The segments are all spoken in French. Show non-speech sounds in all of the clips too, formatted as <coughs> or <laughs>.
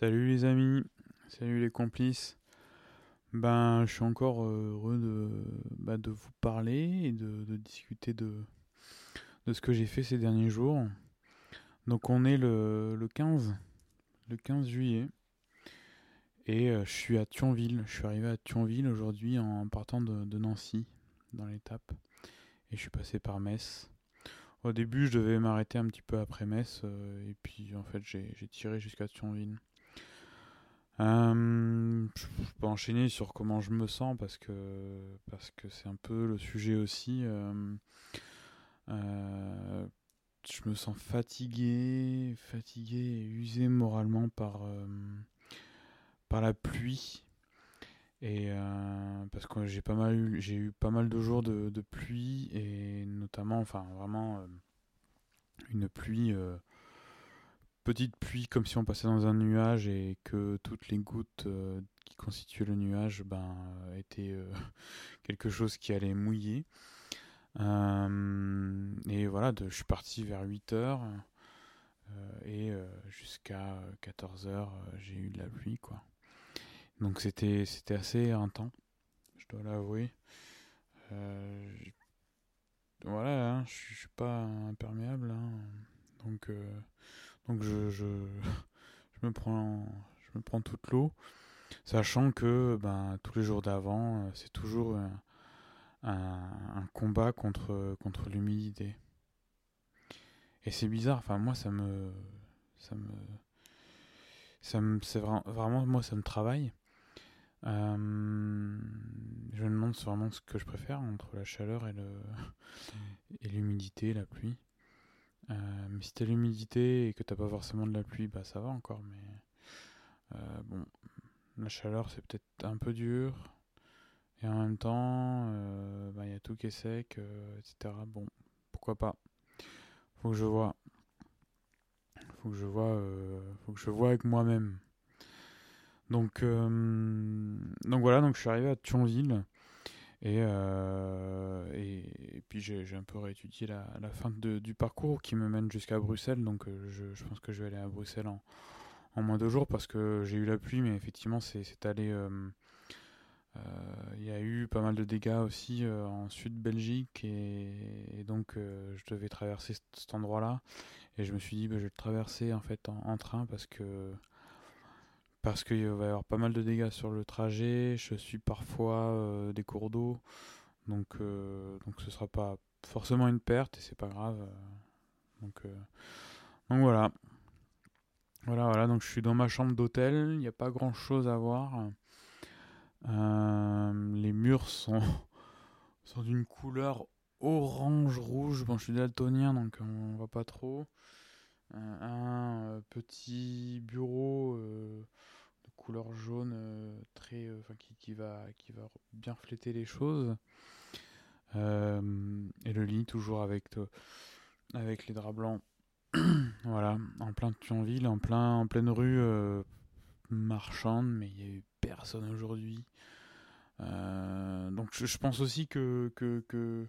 Salut les amis, salut les complices. Ben, je suis encore euh, heureux de, bah, de vous parler et de, discuter de, ce que j'ai fait ces derniers jours. Donc on est le, le 15, le 15 juillet. Et euh, je suis à Thionville. Je suis arrivé à Thionville aujourd'hui en partant de, de Nancy, dans l'étape. Et je suis passé par Metz. Au début, je devais m'arrêter un petit peu après Metz. euh, et puis, en fait, j'ai tiré jusqu'à Thionville. Euh, je peux enchaîner sur comment je me sens parce que parce que c'est un peu le sujet aussi. euh, euh, je me sens fatigué, fatigué et usé moralement par euh, par la pluie et parce que j'ai pas mal eu j'ai eu pas mal de jours de, de pluie et notamment enfin vraiment une pluie petite pluie comme si on passait dans un nuage et que toutes les gouttes euh, qui constituaient le nuage ben, euh, étaient euh, <laughs> quelque chose qui allait mouiller. Et voilà, je suis parti vers 8 heures et jusqu'à 14 heures, j'ai eu de la pluie quoi. Donc c'était c'était assez éreintant, je dois l'avouer. Voilà, hein, je suis pas imperméable, hein. donc donc je, je, <laughs> je me prends, je me prends toute l'eau, sachant que ben, tous les jours d'avant, euh, c'est toujours un, un- un combat contre, contre l'humidité. Et c'est bizarre, enfin moi ça me... Ça me, ça me c'est vra- vraiment, moi ça me travaille. Euh, je me demande vraiment ce que je préfère entre la chaleur et le <laughs> et l'humidité, la pluie. Euh, mais si t'as l'humidité et que t'as pas forcément de la pluie, bah ça va encore. Mais euh, bon, la chaleur c'est peut-être un peu dur. Et en même temps, euh, bah, il y a tout qui est sec, etc. Bon, pourquoi pas? Faut que je vois. Faut que je vois. faut que je vois avec moi-même. Donc, donc voilà. Donc je suis arrivé à Thionville. Et, euh, et, et puis j'ai un peu réétudié la, la fin de- du parcours qui me mène jusqu'à Bruxelles. Donc euh, je, je pense que je vais aller à Bruxelles en, en moins de jours parce que j'ai eu la pluie, mais effectivement c'est allé. euh, Il y a eu pas mal de dégâts aussi en sud Belgique et, donc je devais traverser cet, endroit-là et je me suis dit bah, je vais le traverser en fait en train parce que parce qu'il va y avoir pas mal de dégâts sur le trajet. Je suis parfois euh, des cours d'eau, donc euh, donc ce sera pas forcément une perte et c'est pas grave. euh, donc voilà. Voilà, voilà, donc je suis dans ma chambre d'hôtel, il n'y a pas grand chose à voir. Les murs sont, d'une couleur orange-rouge. Bon, je suis daltonien, donc on voit pas trop. Un euh, petit bureau euh, de couleur jaune euh, très, qui, va, qui va bien refléter les choses. Et le lit toujours avec, avec les draps blancs. <coughs> voilà, en plein Thionville, en plein, en pleine rue marchande, mais il y a eu personne aujourd'hui. Donc je, je pense aussi que, que, que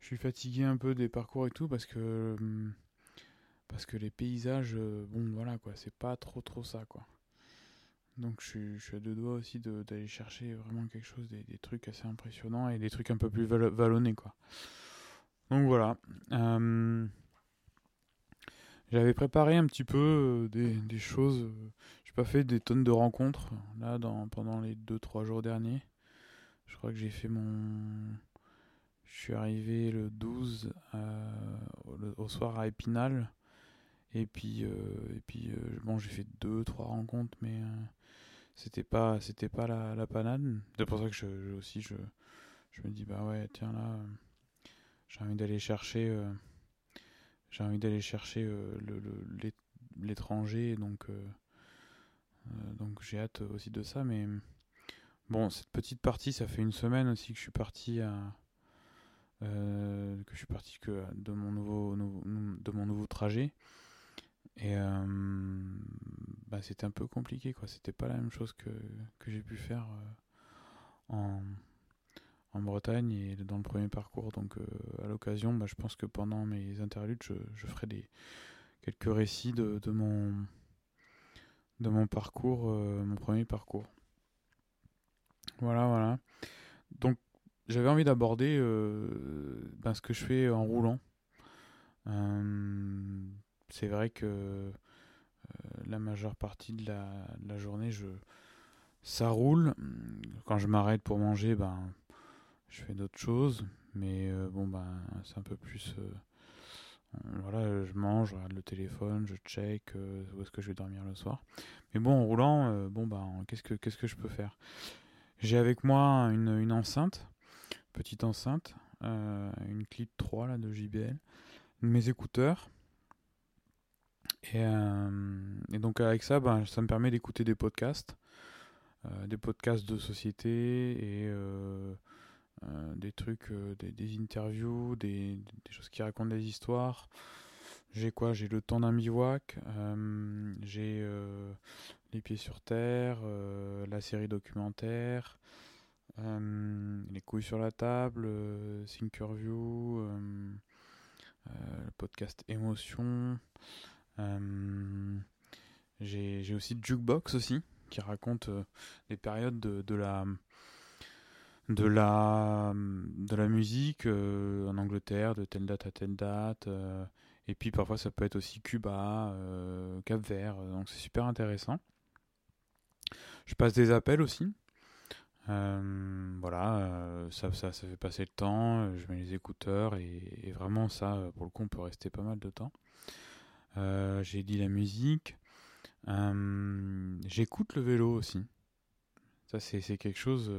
je suis fatigué un peu des parcours et tout parce que hum, parce que les paysages, euh, bon voilà quoi, c'est pas trop trop ça quoi. Donc je suis, à deux doigts aussi d'aller chercher vraiment quelque chose, des, trucs assez impressionnants et des trucs un peu plus vallonnés quoi. Donc voilà. Euh, j'avais préparé un petit peu euh, des, des choses. J'ai pas fait des tonnes de rencontres là dans, pendant les 2-3 jours derniers. Je crois que j'ai fait mon. Je suis arrivé le 12 euh, au, le- au soir à Épinal. Et puis, euh, et puis euh, bon, j'ai fait 2-3 rencontres, mais euh, c'était pas, c'était pas la, la panade. C'est pour ça que je, aussi je, je me dis, bah ouais, tiens là, j'ai envie d'aller chercher. j'ai envie d'aller chercher le, le- l'é- l'étranger, donc, donc j'ai hâte aussi de ça. Mais bon, cette petite partie, ça fait une semaine aussi que je suis parti à, que je suis parti que de mon nouveau- de mon nouveau trajet. Et euh, bah, c'était un peu compliqué, quoi. C'était pas la même chose que, que j'ai pu faire euh, en, en Bretagne et dans le premier parcours. Donc, euh, à l'occasion, bah, je pense que pendant mes interludes, je, je ferai des, quelques récits de, de mon de mon parcours, mon premier parcours. Voilà, voilà. Donc, j'avais envie d'aborder ben, ce que je fais en roulant. C'est vrai que la majeure partie de la, journée, je, ça roule. Quand je m'arrête pour manger, ben, je fais d'autres choses. Mais bon, ben, c'est un peu plus voilà, je mange, je regarde le téléphone, je check euh, où est-ce que je vais dormir le soir. Mais bon, en roulant, euh, bon bah, qu'est-ce que qu'est-ce que je peux faire? J'ai avec moi une, une, enceinte, petite enceinte, euh, une clip 3 là de JBL, mes écouteurs. Et, et donc avec ça, bah, ça me permet d'écouter des podcasts, des podcasts de société et euh, des trucs, euh, des, interviews, des, choses qui racontent des histoires. J'ai quoi? J'ai le temps d'un bivouac, euh, j'ai Les pieds sur terre, la série documentaire, Les couilles sur la table, Thinkerview, le podcast Émotion. J'ai aussi Jukebox aussi, qui raconte des périodes de, la de la, de la musique euh, en Angleterre, de telle date à telle date. Euh, et puis parfois ça peut être aussi Cuba, euh, Cap Vert, donc c'est super intéressant. Je passe des appels aussi. voilà, ça, ça, ça, fait passer le temps, je mets les écouteurs et, vraiment ça, pour le coup, on peut rester pas mal de temps. J'ai dit la musique. J'écoute le vélo aussi. Ça, c'est quelque chose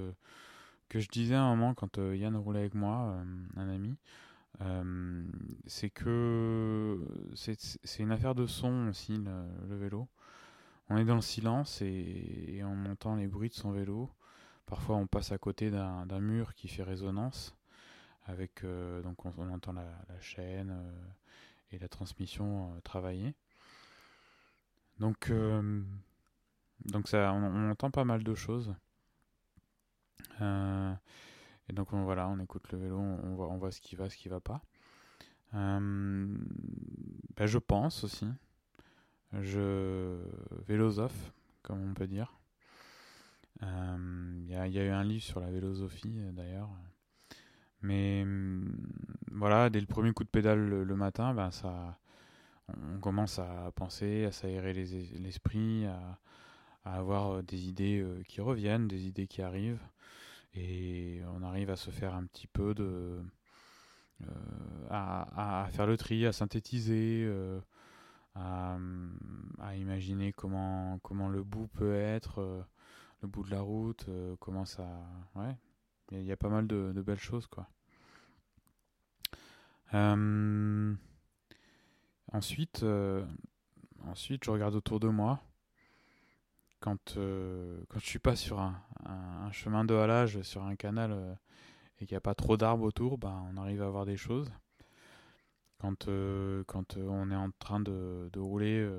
que je disais à un moment quand euh, Yann roulait avec moi, euh, un ami, euh, c'est que c'est une affaire de son aussi, le, vélo. On est dans le silence et, on entend les bruits de son vélo. Parfois, on passe à côté d'un mur qui fait résonance. Avec, donc, on, entend la, chaîne et la transmission travailler. Donc, donc ça, on, entend pas mal de choses. Euh, et donc voilà, on écoute le vélo, on voit, on voit ce qui va, ce qui va pas. Euh, ben, je pense aussi. Je vélosophe, comme on peut dire. Il euh, y, y, a eu un livre sur la vélosophie d'ailleurs. Mais voilà, dès le premier coup de pédale le, matin, ben ça, on commence à penser, à s'aérer l'esprit, à, avoir des idées qui reviennent, des idées qui arrivent. Et on arrive à se faire un petit peu de euh, à, faire le tri, à synthétiser, euh, à, imaginer comment comment le bout peut être, euh, le bout de la route, comment ça, il y, a pas mal de, belles choses quoi. ensuite, ensuite, je regarde autour de moi quand, euh, quand je suis pas sur un, chemin de halage, sur un canal euh, et qu'il n'y a pas trop d'arbres autour, ben, on arrive à voir des choses. Quand, euh, quand on est en train de, rouler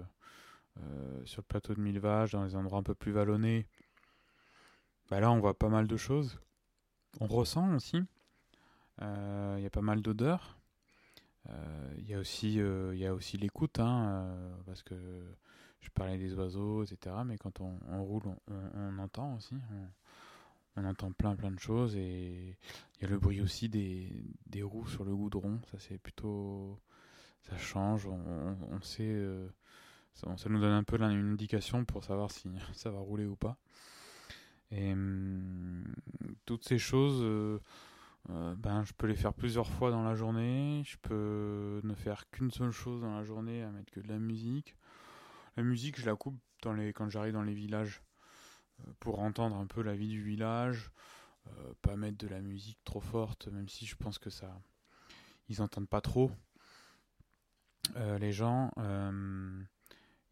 sur le plateau de Millevaches, dans les endroits un peu plus vallonnés, ben là on voit pas mal de choses. On ressent aussi. Il y a pas mal d'odeurs. Il y a aussi, il y a aussi l'écoute, hein, parce que je parlais des oiseaux, etc. Mais quand on, roule, on, entend aussi. On, entend plein plein de choses et il y a le bruit aussi des, des roues sur le goudron. Ça c'est plutôt, ça change. On, sait, euh, ça, nous donne un peu une indication pour savoir si <laughs> ça va rouler ou pas. Et toutes ces choses. Euh, euh, ben, je peux les faire plusieurs fois dans la journée. Je peux ne faire qu'une seule chose dans la journée, à mettre que de la musique. La musique, je la coupe quand j'arrive dans les villages euh, pour entendre un peu la vie du village. Pas mettre de la musique trop forte, même si je pense que ça. Ils entendent pas trop les gens.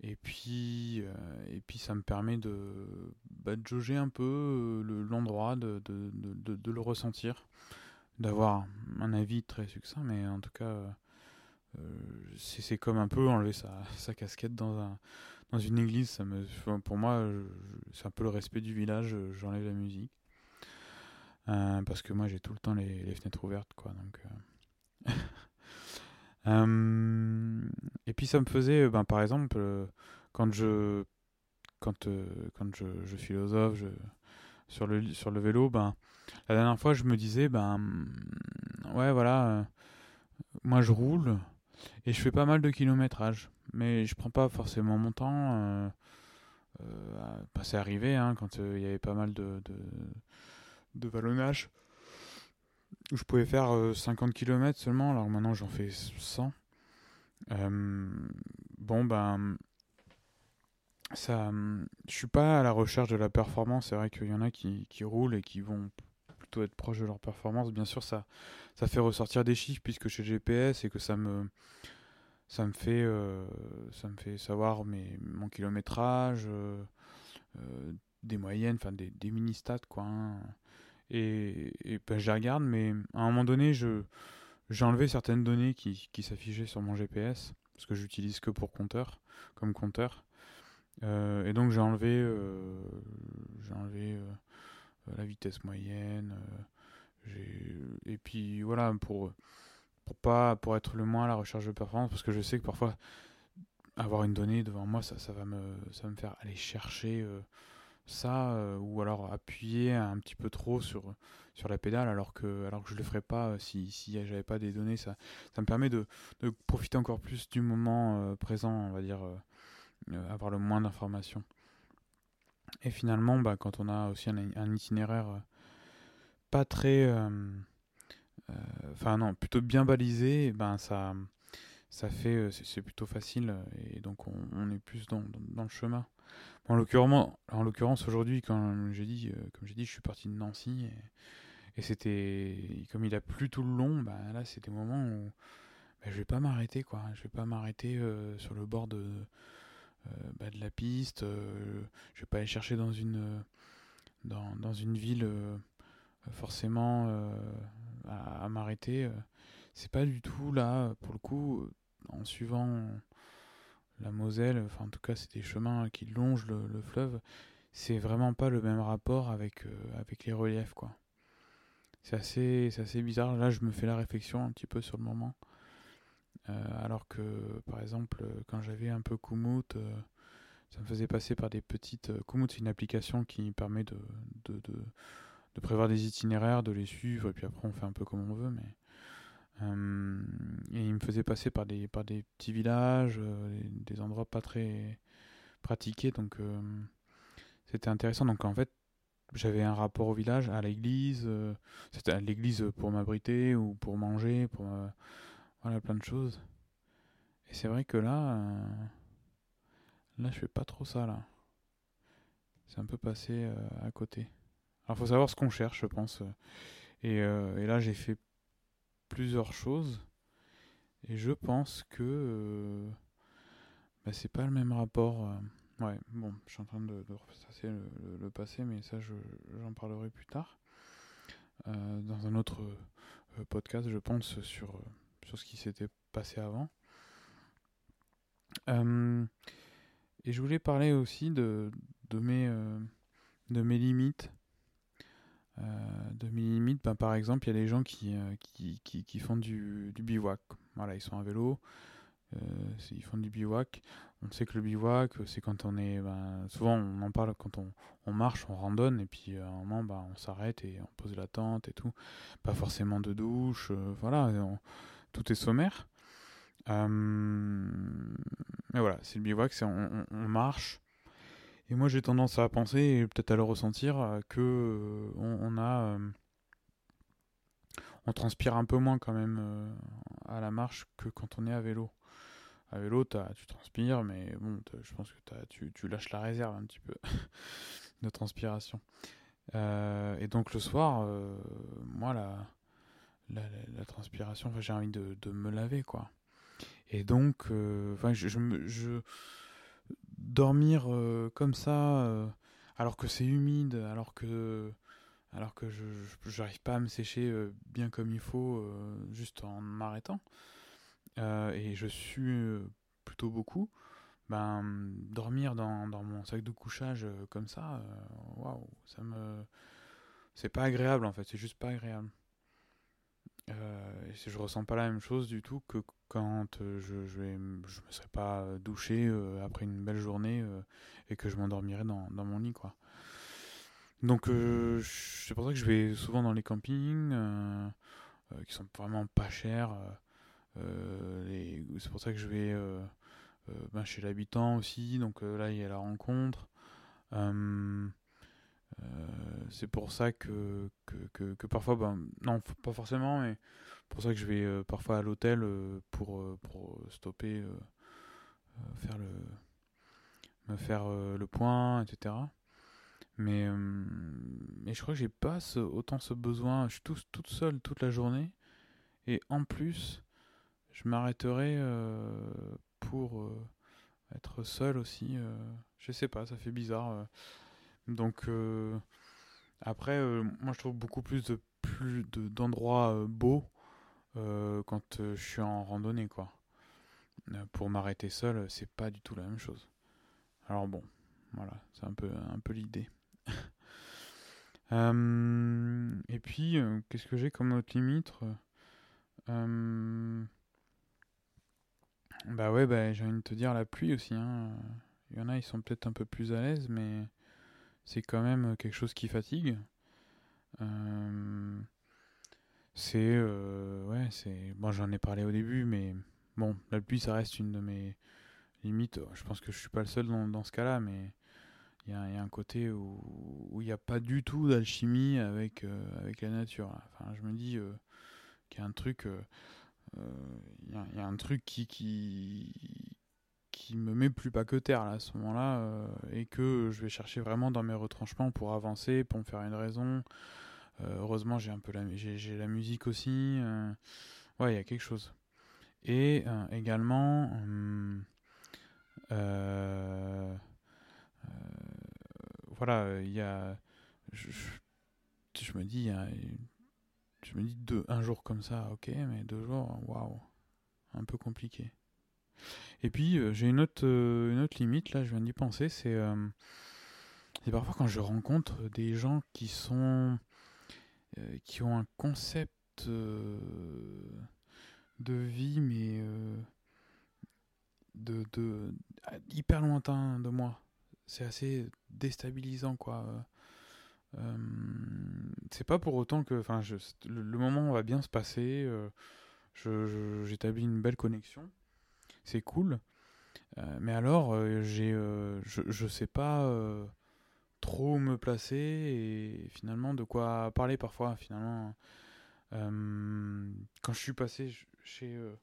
Et puis, et puis ça me permet de, bah, jauger un peu l'endroit, de, de, de, de, le ressentir, d'avoir un avis très succinct, mais en tout cas euh, c'est comme un peu enlever sa, casquette dans, un, dans une église. Ça me, pour moi, c'est un peu le respect du village. J'enlève la musique. Euh, parce que moi, j'ai tout le temps les, les, fenêtres ouvertes. Quoi, donc, euh. <laughs> et puis, ça me faisait, ben, par exemple, quand je quand, quand je, je philosophe sur, le, sur le vélo, ben, la dernière fois, je me disais, ben, ouais, voilà, moi je roule et je fais pas mal de kilométrage, mais je prends pas forcément mon temps. Euh, bah, c'est arrivé hein, quand il y avait pas mal de, de, de vallonnage où je pouvais faire 50 km seulement, alors maintenant j'en fais 100. bon, ben, ça, je suis pas à la recherche de la performance. C'est vrai qu'il y en a qui, qui, roulent et qui vont plutôt être proches de leur performance. Bien sûr, ça, ça fait ressortir des chiffres puisque chez GPS et que ça me, ça me fait, euh, ça me fait savoir mes, mon kilométrage, euh, euh, des moyennes, enfin des, des mini stats quoi. Hein. Et, ben, je les regarde, mais à un moment donné, je j'ai enlevé certaines données qui, qui s'affichaient sur mon GPS parce que j'utilise que pour compteur, comme compteur. Euh, et donc j'ai enlevé, euh, j'ai enlevé euh, la vitesse moyenne. et puis voilà pour pour pas pour être le moins à la recherche de performance parce que je sais que parfois avoir une donnée devant moi ça, ça va me ça va me faire aller chercher ça ou alors appuyer un petit peu trop sur sur la pédale alors que alors que je le ferais pas si si j'avais pas des données ça ça me permet de, de profiter encore plus du moment présent on va dire euh, avoir le moins d'informations. Et finalement, bah, quand on a aussi un, itinéraire euh, pas très. Euh, enfin, non, plutôt bien balisé, ben ça, ça fait. C'est plutôt facile et donc on, est plus dans, dans, le chemin. en l'occurrence, en l'occurrence aujourd'hui, quand j'ai dit, comme j'ai dit, je suis parti de Nancy et, c'était comme il a plu tout le long, bah, là c'est des moments où bah, je vais pas m'arrêter quoi. Je vais pas m'arrêter sur le bord de, euh, bah, de la piste. Euh, je vais pas aller chercher dans une, dans, dans une ville euh, forcément à, m'arrêter. c'est pas du tout là, pour le coup, en suivant la Moselle, enfin en tout cas c'est des chemins qui longent le, fleuve, c'est vraiment pas le même rapport avec, avec les reliefs quoi. C'est assez, assez bizarre, là je me fais la réflexion un petit peu sur le moment. Euh, alors que, par exemple, quand j'avais un peu Komoot, euh, ça me faisait passer par des petites. Euh, Komoot, c'est une application qui permet de, de, de, prévoir des itinéraires, de les suivre, et puis après on fait un peu comme on veut, mais. Et il me faisait passer par des, par des petits villages, des endroits pas très pratiqués, donc c'était intéressant. Donc en fait, j'avais un rapport au village, à l'église, c'était à l'église pour m'abriter ou pour manger, pour voilà, plein de choses. Et c'est vrai que là, euh, là, je fais pas trop ça, là. C'est un peu passé euh, à côté. Alors, faut savoir ce qu'on cherche, je pense. Et, euh, et là, j'ai fait plusieurs choses. Et je pense que bah, c'est pas le même rapport. Ouais, bon, je suis en train de, de le, passé, mais ça, j'en parlerai plus tard. dans un autre podcast, je pense, sur sur ce qui s'était passé avant. Euh, et je voulais parler aussi de, de, mes, euh, de mes limites. Euh, de mes limites, ben, par exemple, il y a des gens qui, qui, qui, qui, font du, du bivouac. Voilà, ils sont à vélo, ils font du bivouac. On sait que le bivouac, c'est quand on est. Ben, souvent, on en parle quand on, on, marche, on randonne, et puis à un moment, ben, on s'arrête et on pose la tente et tout. Pas forcément de douche, voilà. Tout est sommaire. Euh, mais voilà, c'est le bivouac, c'est on, marche. Et moi j'ai tendance à penser, et peut-être à le ressentir, euh, que euh, on, a. on transpire un peu moins quand même à la marche que quand on est à vélo. À vélo, tu transpires, mais bon, je pense que tu, tu, lâches la réserve un petit peu <laughs> de transpiration. et donc le soir, moi, là la, transpiration, j'ai envie de, me laver, quoi. Et donc, euh, enfin, je, je, dormir euh, comme ça, euh, alors que c'est humide, alors que, alors que je j'arrive pas à me sécher bien comme il faut, juste en m'arrêtant, et je suis plutôt beaucoup. Ben, dormir dans, dans mon sac de couchage comme ça, waouh, ça me, c'est pas agréable en fait, c'est juste pas agréable. Euh, je ressens pas la même chose du tout que quand euh, je, je, me serais pas douché euh, après une belle journée et que je m'endormirai dans, dans, mon lit, quoi. Donc, c'est pour ça que je vais souvent dans les campings, qui sont vraiment pas chers. c'est pour ça que je vais ben, chez l'habitant aussi, donc là, il y a la rencontre. C'est pour ça que, que, que, parfois, ben, non, pas forcément, mais pour ça que je vais euh, parfois à l'hôtel euh, pour, euh, pour stopper, faire le, me faire le point, etc. Mais, mais je crois que j'ai pas autant ce besoin. Je suis tout, toute seule toute la journée. Et en plus, je m'arrêterai pour être seul aussi. je sais pas, ça fait bizarre. Donc après, moi je trouve beaucoup plus de plus d'endroits beaux euh, quand euh, je suis en randonnée, quoi. Euh, pour m'arrêter seul, c'est pas du tout la même chose. Alors bon, voilà, c'est un peu, un peu l'idée. <laughs> et puis, qu'est-ce que j'ai comme autre limite Bah ouais, bah, j'ai envie de te dire la pluie aussi. Hein. Il y en a, ils sont peut-être un peu plus à l'aise, mais c'est quand même quelque chose qui fatigue. Euh, c'est. Euh, ouais, c'est. Bon, j'en ai parlé au début, mais bon, la pluie, ça reste une de mes limites. Je pense que je suis pas le seul dans, dans ce cas-là, mais il y, a un côté où il n'y a pas du tout d'alchimie avec, euh, avec la nature. Enfin, je me dis euh, qu'il y a un truc. Il y, y, a un truc qui, qui, qui me met plus pas que terre là, à ce moment-là et que je vais chercher vraiment dans mes retranchements pour avancer, pour me faire une raison. Euh, heureusement, j'ai un peu la, j'ai, la musique aussi. Euh, ouais, il y a quelque chose. Et euh, également, voilà, il y a, je, je, me dis, je me dis deux, un jour comme ça, ok, mais deux jours, waouh, un peu compliqué. Et puis j'ai une autre, une autre limite là, je viens d'y penser, c'est c'est parfois quand je rencontre des gens qui sont euh, qui ont un concept euh, de vie, mais euh, de, de, hyper lointain de moi. C'est assez déstabilisant, quoi. c'est pas pour autant que, enfin, le, moment va bien se passer. j'établis une belle connexion. C'est cool. mais alors, j'ai, je, je sais pas trop me placer et finalement de quoi parler parfois finalement euh, quand je suis passé chez euh,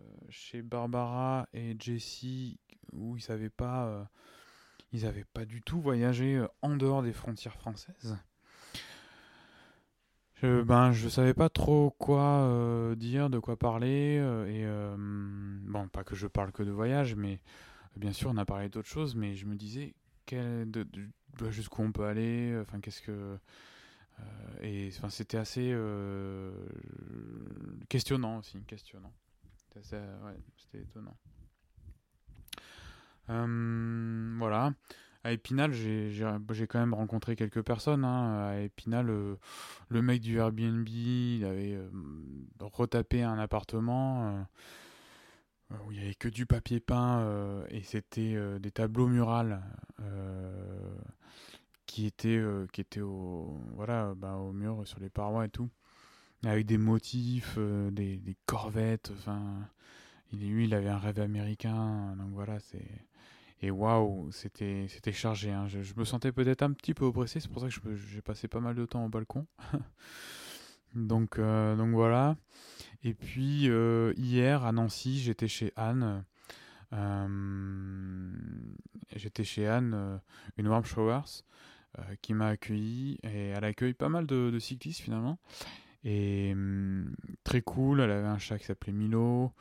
euh, Barbara et Jessie où ils savaient pas pas du tout voyagé en dehors des frontières françaises je, ben je savais pas trop quoi dire de quoi parler et bon pas que je parle que de voyage mais bien sûr on a parlé d'autres choses mais je me disais de, bah, jusqu'où on peut aller, euh, enfin qu'est-ce que euh, et c'était assez euh, questionnant aussi, questionnant. C'était étonnant. À Épinal, j'ai quand même rencontré quelques personnes. Hein. À Épinal, le, mec du Airbnb, il avait retapé un appartement où il n'y avait que du papier peint et c'était des tableaux murales qui euh, voilà bah, au mur sur les parois et tout avec des motifs euh, des, corvettes enfin lui il avait un rêve américain donc voilà c'est et waouh c'était c'était chargé hein. je, me sentais peut-être un petit peu oppressé c'est pour ça que j'ai passé pas mal de temps au balcon <laughs> donc euh, donc voilà et puis hier à Nancy j'étais chez Anne j'étais chez Anne une warm showers euh, qui m'a accueilli et elle accueille pas mal de, cyclistes finalement. Et hum, très cool, elle avait un chat qui s'appelait Milo.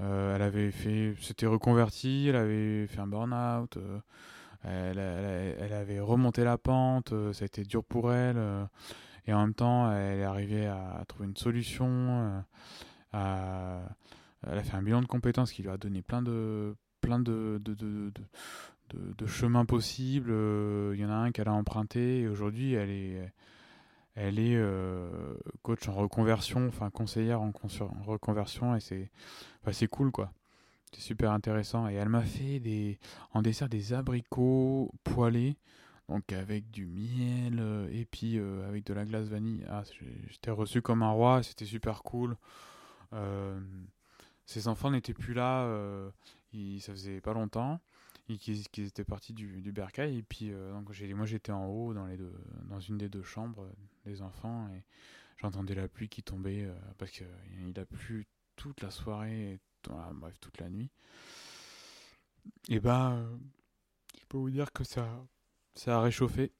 Euh, elle avait fait, s'était reconvertie, elle avait fait un burn-out. Euh, elle, avait remonté la pente, ça a été dur pour elle. et en même temps, elle est arrivée à, trouver une solution. Elle a fait un bilan de compétences qui lui a donné plein de, plein de, de, de, de, chemins possibles. Il euh, y en a un qu'elle a emprunté et aujourd'hui elle est, elle est euh, coach en reconversion, enfin conseillère en, reconversion et c'est, c'est cool quoi. C'était super intéressant. Et elle m'a fait des, en dessert des abricots poêlés, donc avec du miel euh, et puis euh, avec de la glace vanille. Ah, j'étais reçu comme un roi, c'était super cool. Euh, ses enfants n'étaient plus là, ça faisait pas longtemps qu'ils étaient partis du, du bercail. Et puis, donc moi j'étais en haut dans, les deux, dans une des deux chambres des enfants et j'entendais la pluie qui tombait parce qu'il a plu toute la soirée, bref, toute la nuit. Et bah, je peux vous dire que ça, ça a réchauffé.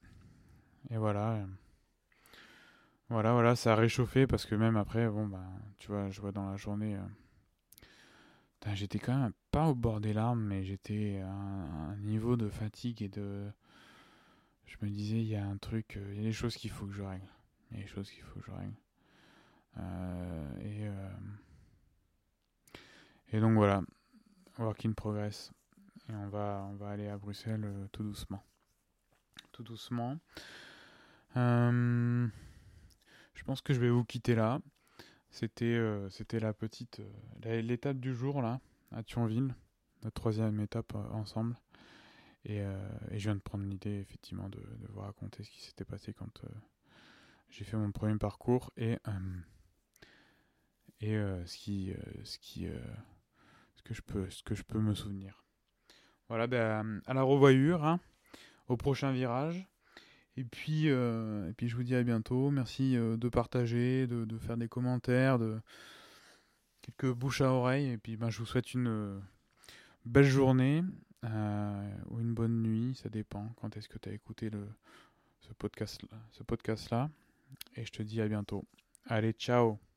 Et voilà. Voilà, voilà, ça a réchauffé parce que même après, bon, bah, tu vois, je vois dans la journée. Euh, j'étais quand même pas au bord des larmes, mais j'étais à un, niveau de fatigue et de. Je me disais, il y a un truc, euh, il y a des choses qu'il faut que je règle. Il y a des choses qu'il faut que je règle. Euh, et. Et donc voilà, work in progress. Et on va, on va aller à Bruxelles euh, tout doucement. Tout doucement. Euh, je pense que je vais vous quitter là. C'était euh, c'était la petite l'étape du jour là à Thionville, notre troisième étape ensemble. Et, et, je viens de prendre l'idée effectivement de, vous raconter ce qui s'était passé quand j'ai fait mon premier parcours et et ce qui ce qui ce que je peux, ce que je peux me souvenir. Voilà, ben, à la revoyure, hein, au prochain virage. Et puis, euh, et puis je vous dis à bientôt. Merci euh, de partager, de, faire des commentaires, de quelques bouches à oreille. Et puis ben, je vous souhaite une euh, belle journée ou une bonne nuit. Ça dépend quand est-ce que tu as écouté le, ce podcast-là. Ce podcast -là. Et je te dis à bientôt. Allez, ciao